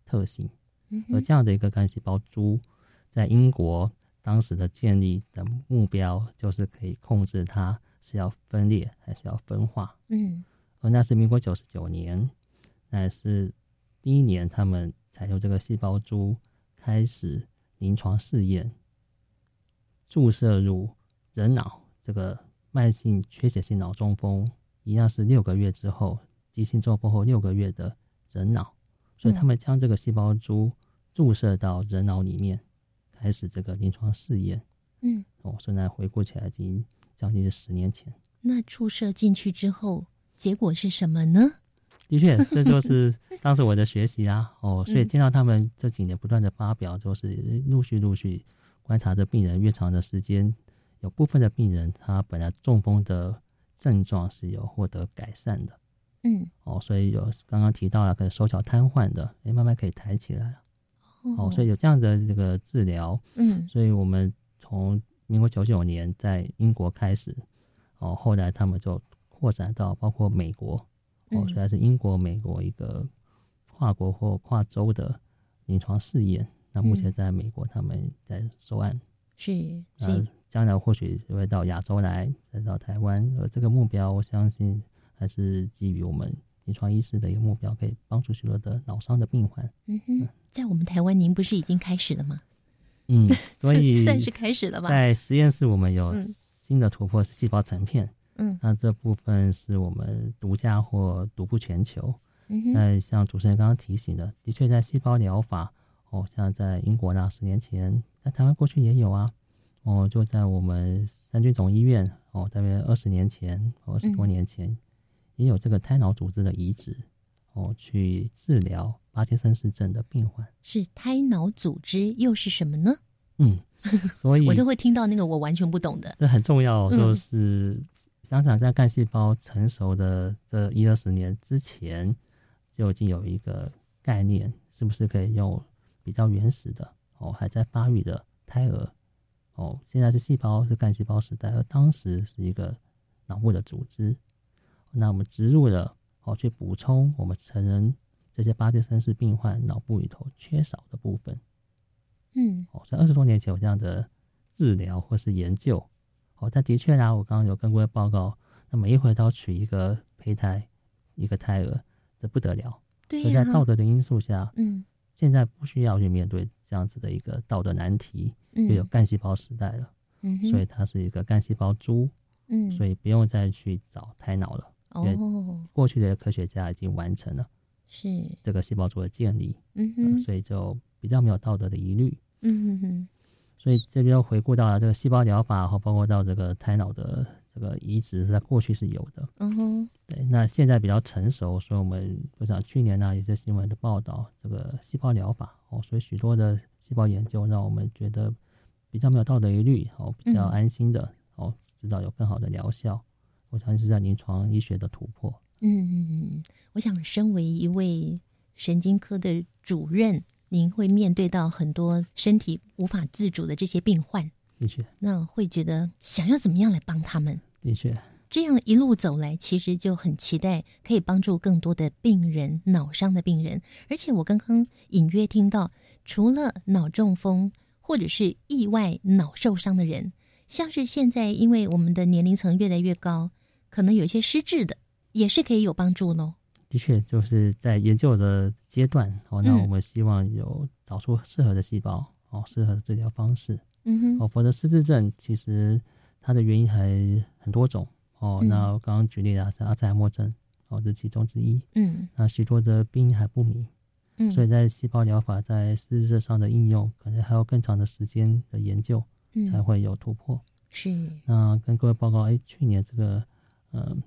特性。嗯而这样的一个干细胞株，在英国当时的建立的目标就是可以控制它是要分裂还是要分化。嗯而那是民国九十九年，那是第一年他们采用这个细胞株开始临床试验，注射入人脑这个慢性缺血性脑中风，一样是六个月之后，急性中风后六个月的人脑，所以他们将这个细胞株注射到人脑里面，开始这个临床试验。嗯，哦，现在回顾起来已经将近是十年前。那注射进去之后，结果是什么呢？的确，这就是当时我的学习啊。哦，所以嗯见到他们这几年不断的发表，就是陆续陆续观察着病人越长的时间，有部分的病人他本来中风的症状是有获得改善的。嗯哦，所以有刚刚提到了，可能手脚瘫痪的，哎，慢慢可以抬起来了。哦，所以有这样的这个治疗，嗯所以我们从民国九九年在英国开始，哦，后来他们就扩展到包括美国，哦，嗯虽然是英国、美国一个跨国或跨州的临床试验，那目前嗯在美国他们在收案，是，所以将来或许会到亚洲来，再到台湾，而这个目标，我相信还是基于我们临床医师的一个目标，可以帮助许多的脑伤的病患。嗯哼，在我们台湾，您不是已经开始了吗？嗯，所以 算是开始了吧在实验室，我们有嗯新的突破是细胞成片，嗯那这部分是我们独家或独步全球。嗯哼那像主持人刚刚提醒的，的确在细胞疗法，哦，像在英国那，十年前，在台湾过去也有啊，哦，就在我们三军总医院，哦，大约二十年前，二十多嗯年前，也有这个胎脑组织的移植，哦，去治疗帕金森氏症的病患。是胎脑组织又是什么呢？嗯，所以我都会听到那个我完全不懂的。这很重要，嗯就是想想在干细胞成熟的这一二十年之前，就已经有一个概念，是不是可以用比较原始的哦，还在发育的胎儿哦，现在是细胞是干细胞时代，而当时是一个脑部的组织，那我们植入了哦，去补充我们成人这些巴金森氏病患脑部里头缺少的部分。嗯哦，所以二十多年前有这样的治疗或是研究，哦，但的确啦，我刚刚有跟各位报告，那每一回都要取一个胚胎，一个胎儿，这不得了。对呀所以在道德的因素下，嗯，现在不需要去面对这样子的一个道德难题，嗯就有干细胞时代了，嗯所以它是一个干细胞株，嗯。所以不用再去找胎脑了，因为哦，过去的科学家已经完成了是，这个细胞株的建立，嗯哼，呃所以就比较没有道德的疑虑。嗯哼哼，所以这边又回顾到了这个细胞疗法，和包括到这个胎脑的这个移植，是在过去是有的。嗯哼，对，那现在比较成熟，所以我们我想去年呢，有些新闻的报道，这个细胞疗法哦，所以许多的细胞研究让我们觉得比较没有道德疑虑，哦，比较嗯安心的、哦，知道有更好的疗效。我相信是在临床医学的突破。嗯，我想身为一位神经科的主任，您会面对到很多身体无法自主的这些病患，的确，那会觉得想要怎么样来帮他们？的确，这样一路走来，其实就很期待可以帮助更多的病人，脑伤的病人。而且我刚刚隐约听到，除了脑中风或者是意外脑受伤的人，像是现在因为我们的年龄层越来越高，可能有一些失智的，也是可以有帮助喽。的确，就是在研究的阶段哦，那嗯我们希望有找出适合的细胞哦，适合的治疗方式。嗯哼，哦，否则失智症其实它的原因还很多种哦。嗯那我刚刚举例了，是阿兹海默症哦，这其中之一。嗯那许多的病因还不明，嗯所以在细胞疗法在实质上的应用，可能还有更长的时间的研究嗯。才会有突破。是。那跟各位报告，哎，去年这个呃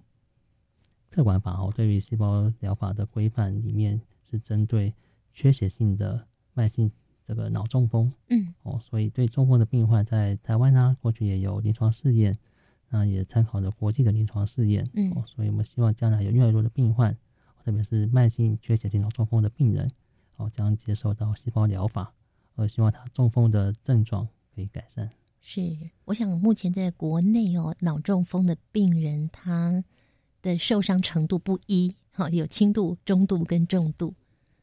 特管法哦，对于细胞疗法的规范里面是针对缺血性的慢性这个脑中风，嗯。哦，所以对中风的病患在台湾呢、过去也有临床试验，那也参考了国际的临床试验，嗯。哦，所以我们希望将来有越来越多的病患，特别是慢性缺血性脑中风的病人，哦，将接受到细胞疗法，而希望他中风的症状可以改善。是，我想目前在国内哦，脑中风的病人他的受伤程度不一，哈，有轻度、中度跟重度。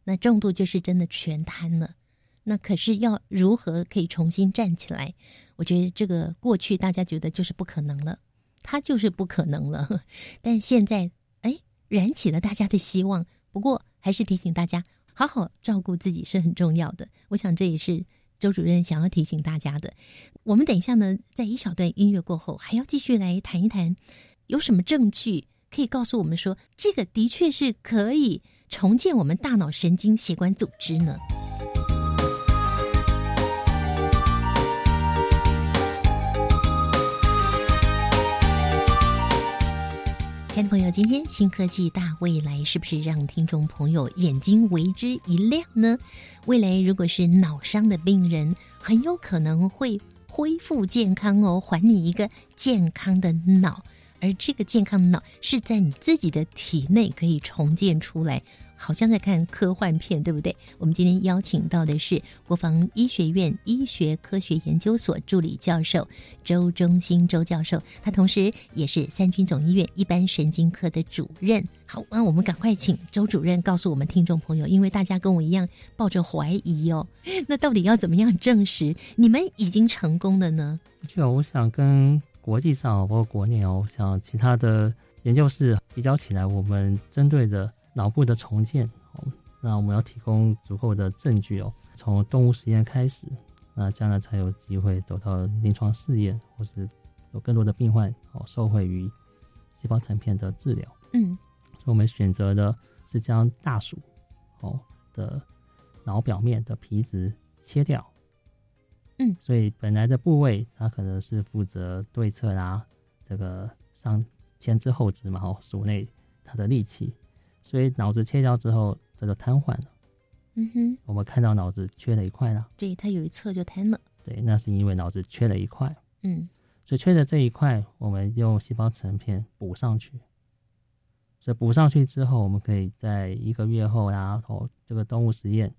那重度就是真的全瘫了。那可是要如何可以重新站起来？我觉得这个过去大家觉得就是不可能了，他就是不可能了。但现在，哎，燃起了大家的希望。不过还是提醒大家，好好照顾自己是很重要的。我想这也是。周主任想要提醒大家的，我们等一下呢，在一小段音乐过后，还要继续来谈一谈，有什么证据可以告诉我们说，这个的确是可以重建我们大脑神经血管组织呢？朋友，今天新科技大未来是不是让听众朋友眼睛为之一亮呢？未来如果是脑伤的病人，很有可能会恢复健康哦，还你一个健康的脑，而这个健康的脑是在你自己的体内可以重建出来。好像在看科幻片，对不对？我们今天邀请到的是国防医学院医学科学研究所助理教授周忠兴周教授，他同时也是三军总医院一般神经科的主任。好，那我们赶快请周主任告诉我们听众朋友，因为大家跟我一样抱着怀疑哦，那到底要怎么样证实你们已经成功了呢？就我想跟国际上包括国内哦，像其他的研究室比较起来，我们针对的。脑部的重建，哦，那我们要提供足够的证据哦，从动物实验开始，那将来才有机会走到临床试验，或是有更多的病患哦受惠于细胞层片的治疗。嗯，所以我们选择的是将大鼠哦的脑表面的皮质切掉。嗯，所以本来的部位它可能是负责对侧啦，这个上前肢后肢嘛，哦，鼠内它的力气。所以脑子切掉之后，它就瘫痪了。嗯哼，我们看到脑子缺了一块了。对，它有一侧就瘫了。对，那是因为脑子缺了一块。嗯，所以缺的这一块，我们用细胞层片补上去。所以补上去之后，我们可以在一个月后，然后这个动物实验，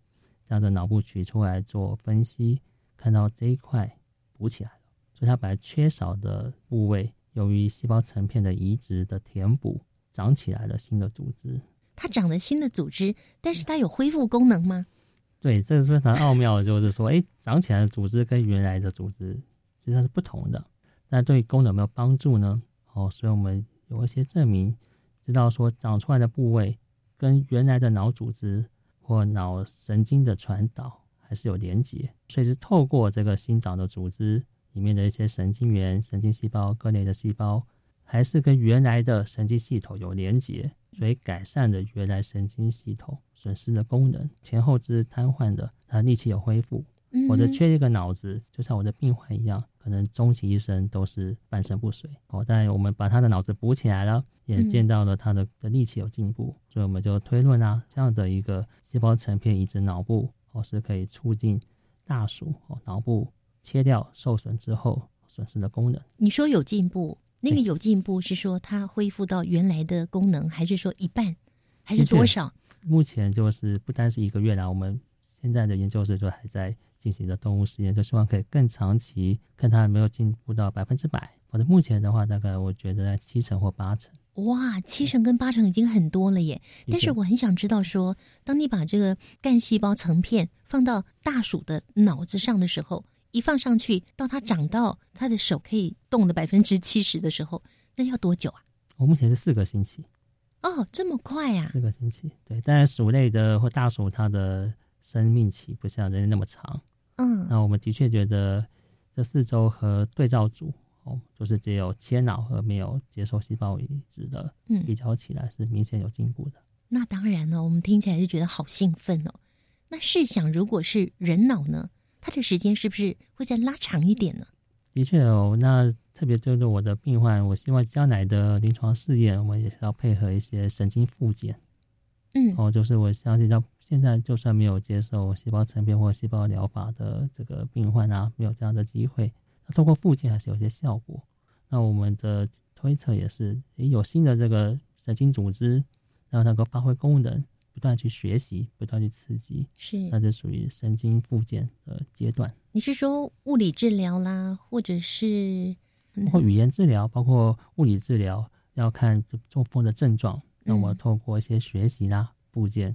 这样的脑部取出来做分析，看到这一块补起来了。所以它本来缺少的部位，由于细胞层片的移植的填补，长起来了新的组织。它长了新的组织，但是它有恢复功能吗？对，这个非常奥妙，就是说，哎，长起来的组织跟原来的组织实际上是不同的，那对功能有没有帮助呢？哦，所以我们有一些证明，知道说长出来的部位跟原来的脑组织或脑神经的传导还是有连结，所以是透过这个新长的组织里面的一些神经元、神经细胞、各类的细胞，还是跟原来的神经系统有连结。所以改善了原来神经系统损失的功能，前后肢瘫痪的，他力气有恢复；我的缺一个脑子，就像我的病患一样，可能终其一生都是半身不遂。哦，但我们把他的脑子补起来了，也见到了他的的力气有进步，所以我们就推论啊，这样的一个细胞成片移植脑部，哦，是可以促进大鼠哦脑部切掉受损之后损失的功能。你说有进步？那个有进步是说它恢复到原来的功能，还是说一半，还是多少？目前就是不单是一个月啦，我们现在的研究室就还在进行着动物实验，就希望可以更长期看它有没有进步到百分之百。或者目前的话，大概我觉得在七成或八成。哇，七成跟八成已经很多了耶！但是我很想知道说，当你把这个干细胞层片放到大鼠的脑子上的时候。一放上去，到它长到它的手可以动的百分之七十的时候，那要多久啊？我目前是四个星期。哦，这么快呀！四个星期，对。当然，鼠类的或大鼠，它的生命期不像人类那么长。嗯。那我们的确觉得这四周和对照组哦，就是只有切脑和没有接受细胞移植的，嗯，比较起来是明显有进步的。那当然了，我们听起来就觉得好兴奋哦。那试想，如果是人脑呢？它的时间是不是会再拉长一点呢？的确哦，那特别针对我的病患，我希望将来的临床试验，我们也是要配合一些神经复检。嗯，哦，就是我相信到现在，就算没有接受细胞层片或细胞疗法的这个病患啊，没有这样的机会，那通过复健还是有些效果。那我们的推测也是，有新的这个神经组织，让它能够发挥功能。不断去学习，不断去刺激，是，那就属于神经复健的阶段。你是说物理治疗啦，或者是包括语言治疗，包括物理治疗，要看中风的症状。那我透过一些学习啦部件，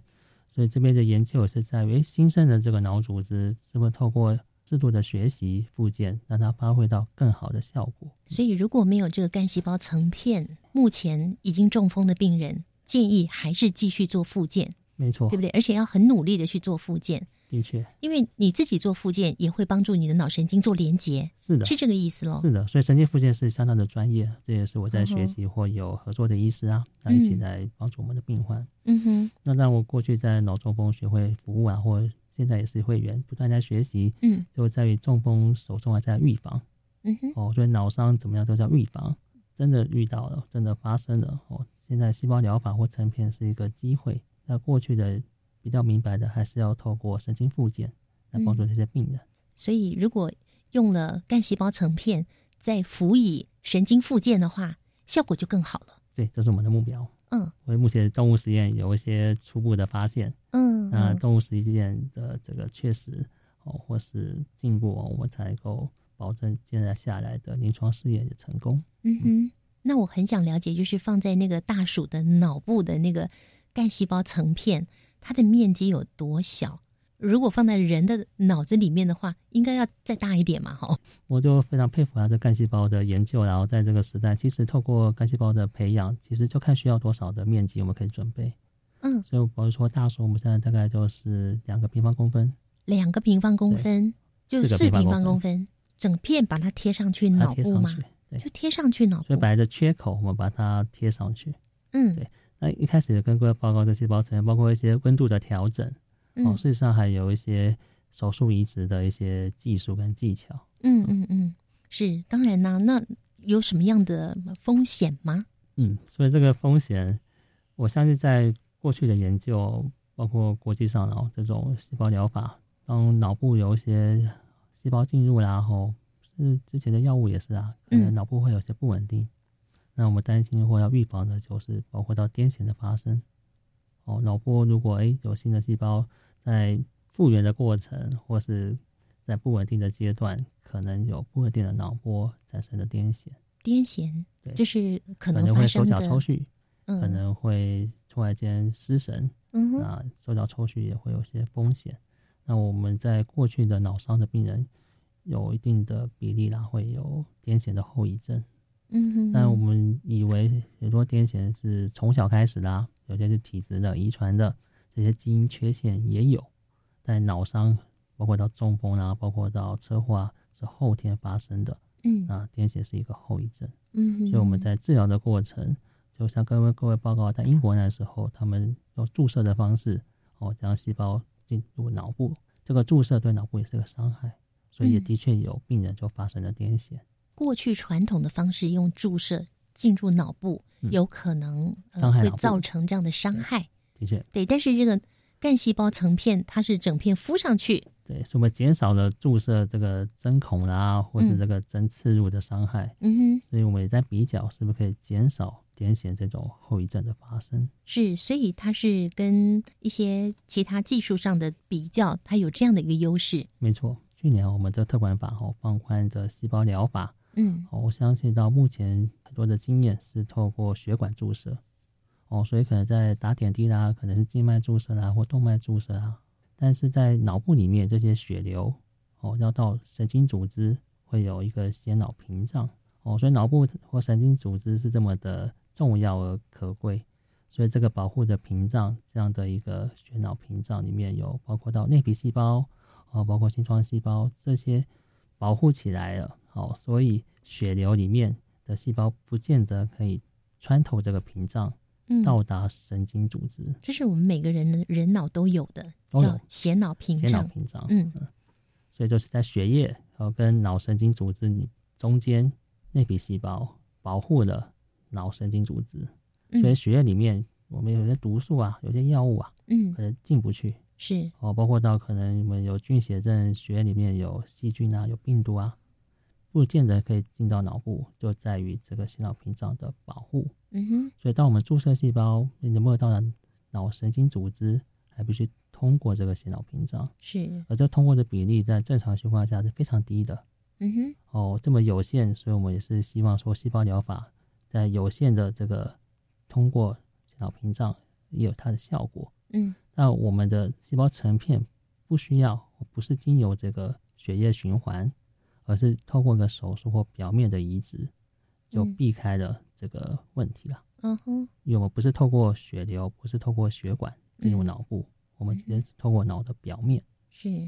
所以这边的研究是在于新生的这个脑组织是不是透过适度的学习附件，让它发挥到更好的效果。所以如果没有这个干细胞层片，目前已经中风的病人，建议还是继续做复健，没错，对不对？而且要很努力的去做复健。的确，因为你自己做复健也会帮助你的脑神经做连接，是的，是这个意思喽。是的，所以神经复健是相当的专业，这也是我在学习或有合作的医师啊，那一起来帮助我们的病患。嗯哼，那让我过去在脑中风学会服务啊，或现在也是会员，不断在学习。嗯，就在于中风手中啊在预防。嗯哼，哦，所以脑伤怎么样都叫预防，真的遇到了，真的发生了哦。现在细胞疗法或成片是一个机会，那过去的比较明白的，还是要透过神经复健。来帮助这些病人，所以如果用了干细胞成片，再辅以神经复健的话，效果就更好了。对，这是我们的目标。嗯，为目前动物实验有一些初步的发现。嗯，那动物实验的这个确实哦，或是进步哦，我们才能够保证接下下来的临床试验的成功。嗯哼，那我很想了解，就是放在那个大鼠的脑部的那个干细胞层片，它的面积有多小？如果放在人的脑子里面的话，应该要再大一点嘛？哈，我就非常佩服他这干细胞的研究。然后在这个时代，其实透过干细胞的培养，其实就看需要多少的面积，我们可以准备。嗯，所以比如说大鼠，我们现在大概就是两个平方公分，两个平方公分就四平方公分，整片把它贴上去脑部吗？就贴上去脑部。所以本来的缺口，我们把它贴上去。嗯，对。那一开始跟各位报告的细胞层，包括一些温度的调整。哦，事实上还有一些手术移植的一些技术跟技巧。嗯嗯嗯，是当然啦。那有什么样的风险吗？嗯，所以这个风险，我相信在过去的研究，包括国际上哦，这种细胞疗法，当脑部有一些细胞进入，然后是之前的药物也是啊，可能脑部会有些不稳定。那我们担心或要预防的就是包括到癫痫的发生。哦，脑部如果哎有新的细胞。在复原的过程，或是在不稳定的阶段，可能有不稳定的脑波产生的癫痫。癫痫，对，就是可能会手脚抽搐，嗯，可能会突然间失神，嗯那手脚抽搐也会有些风险。那我们在过去的脑伤的病人，有一定的比例啦，会有癫痫的后遗症。嗯哼，但我们以为很多癫痫是从小开始啦，有些是体质的、遗传的。这些基因缺陷也有，在脑伤，包括到中风啊，包括到车祸啊是后天发生的。嗯，啊，癫痫是一个后遗症。嗯，所以我们在治疗的过程，就像各位各位报告，在英国那时候，他们用注射的方式，哦，将细胞进入脑部，这个注射对脑部也是个伤害，所以也的确有病人就发生了癫痫。过去传统的方式用注射进入脑部，有可能伤害会造成这样的伤害。的确，对，但是这个干细胞层片它是整片敷上去，对，所以我们减少了注射这个针孔啦，或是这个针刺入的伤害。嗯哼，所以我们也在比较，是不是可以减少癫痫这种后遗症的发生？是，所以它是跟一些其他技术上的比较，它有这样的一个优势。没错，去年我们的特管法哦放宽的细胞疗法，嗯，我相信到目前很多的经验是透过血管注射。哦，所以可能在打点滴啦，可能是静脉注射啦，或动脉注射啊。但是在脑部里面，这些血流哦，要到神经组织，会有一个血脑屏障哦。所以脑部或神经组织是这么的重要而可贵。所以这个保护的屏障，这样的一个血脑屏障里面有包括到内皮细胞哦，包括心窗细胞这些保护起来了。哦，所以血流里面的细胞不见得可以穿透这个屏障。到达神经组织，这是我们每个人的人脑都有的，叫血脑屏障。血脑屏障，嗯，所以就是在血液和跟脑神经组织里中间内皮细胞保护了脑神经组织，所以血液里面我们有些毒素啊，有些药物啊，嗯，可能进不去。是哦，包括到可能我们有菌血症，血液里面有细菌啊，有病毒啊。不见得可以进到脑部，就在于这个血脑屏障的保护。嗯哼，所以当我们注射细胞，你能不能到达脑神经组织，还必须通过这个血脑屏障，是，而这通过的比例在正常情况下是非常低的。嗯哼，哦，这么有限，所以我们也是希望说，细胞疗法在有限的这个通过血脑屏障也有它的效果。嗯，那我们的细胞成片不需要，不是经由这个血液循环，而是透过一个手术或表面的移植，就避开了这个问题了。嗯哼，因为我们不是透过血流，不是透过血管进入脑部，我们直接透过脑的表面。是，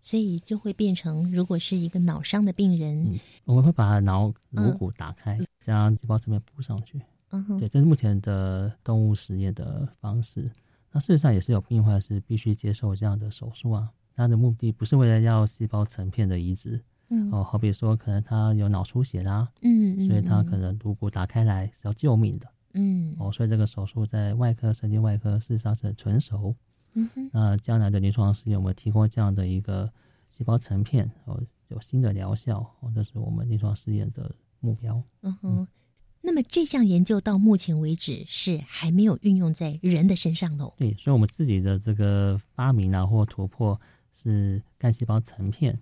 所以就会变成，如果是一个脑伤的病人，我们会把脑颅骨打开，将细胞层面补上去。嗯哼，对，这是目前的动物实验的方式。那事实上也是有病患是必须接受这样的手术啊。它的目的不是为了要细胞成片的移植，嗯哦，好比说可能他有脑出血啦，嗯所以他可能颅骨打开来是要救命的，嗯，哦，所以这个手术在外科、神经外科事实上是很纯熟。嗯哼，那将来的临床试验，我们提供这样的一个细胞成片，哦，有新的疗效，哦，这是我们临床试验的目标。嗯哼。那么这项研究到目前为止是还没有运用在人的身上喽？对，所以我们自己的这个发明啊或突破是干细胞成片，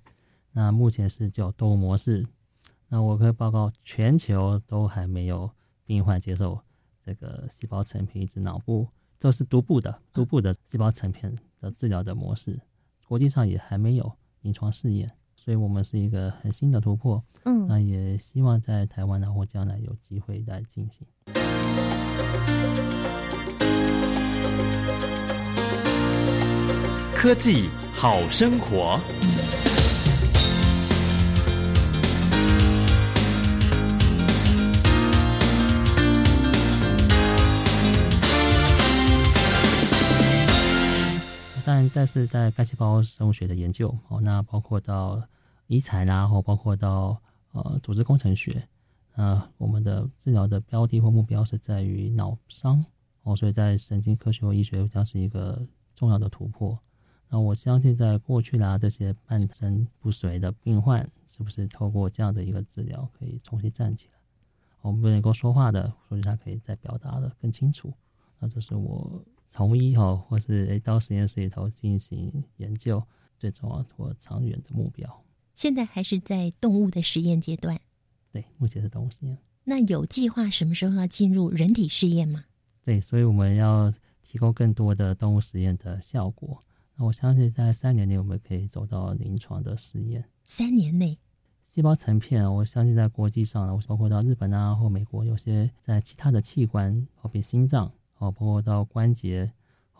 那目前是叫动物模式。那我可以报告，全球都还没有病患接受这个细胞成片移植脑部，这是独步的独步的细胞成片的治疗的模式，国际上也还没有临床试验。所以我们是一个很新的突破，嗯，那也希望在台湾呢或将来有机会再进行。科技好生活。当然，这是在干细胞生物学的研究哦，那包括到遗传啦，或包括到呃组织工程学。那我们的治疗的标的或目标是在于脑伤哦，所以在神经科学或医学将是一个重要的突破。那我相信，在过去啦这些半身不遂的病患，是不是透过这样的一个治疗，可以重新站起来？我们不能够说话的，所以他可以再表达的更清楚。那这是我。从医哈，或是诶到实验室里头进行研究，最重要或长远的目标。现在还是在动物的实验阶段。对，目前是动物实验。那有计划什么时候要进入人体试验吗？对，所以我们要提供更多的动物实验的效果。那我相信在三年内我们可以走到临床的实验。三年内，细胞成片，我相信在国际上，包括到日本啊或美国，有些在其他的器官，好比心脏。哦，包括到关节，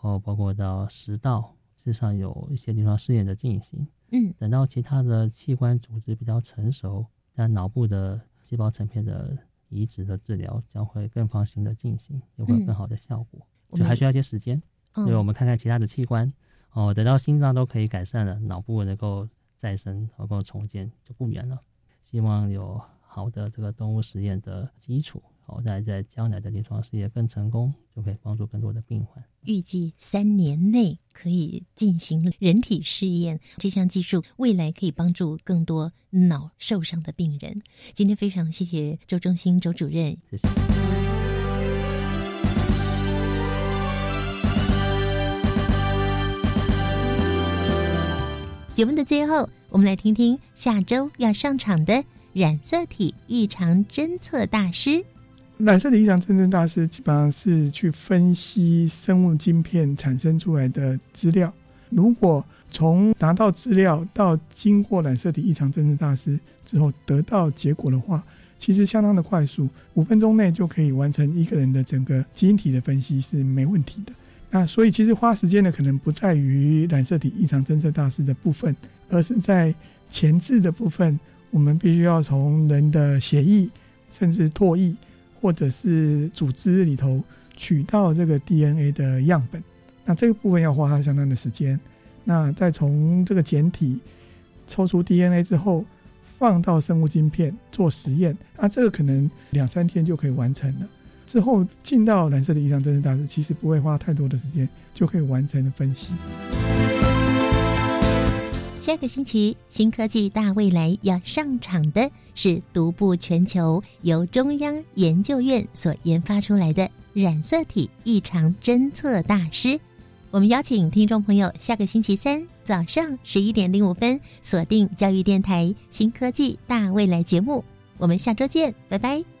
哦，包括到食道，事实上有一些临床试验的进行。嗯，等到其他的器官组织比较成熟，那脑部的细胞成片的移植的治疗将会更放心的进行，也会有更好的效果。就还需要一些时间，所以我们看看其他的器官。哦，等到心脏都可以改善了，脑部能够再生，能够重建，就不远了。希望有好的这个动物实验的基础。好，在在将来的临床试验更成功，就可以帮助更多的病患。预计三年内可以进行人体试验，这项技术未来可以帮助更多脑受伤的病人。今天非常谢谢周中心周主任，谢谢。节目的最后，我们来听听下周要上场的染色体异常侦测大师。染色体异常侦测大师基本上是去分析生物晶片产生出来的资料。如果从拿到资料到经过染色体异常侦测大师之后得到结果的话，其实相当的快速，五分钟内就可以完成一个人的整个基因体的分析是没问题的。那所以其实花时间的可能不在于染色体异常侦测大师的部分，而是在前置的部分，我们必须要从人的血液甚至唾液。或者是组织里头取到这个 DNA 的样本，那这个部分要花相当的时间。那再从这个简体抽出 DNA 之后，放到生物晶片做实验，啊，这个可能两三天就可以完成了。之后进到蓝色的异常侦测大师，其实不会花太多的时间就可以完成分析。下个星期，新科技大未来要上场的是独步全球、由中央研究院所研发出来的染色体异常侦测大师。我们邀请听众朋友下个星期三早上十一点零五分锁定教育电台新科技大未来节目，我们下周见，拜拜。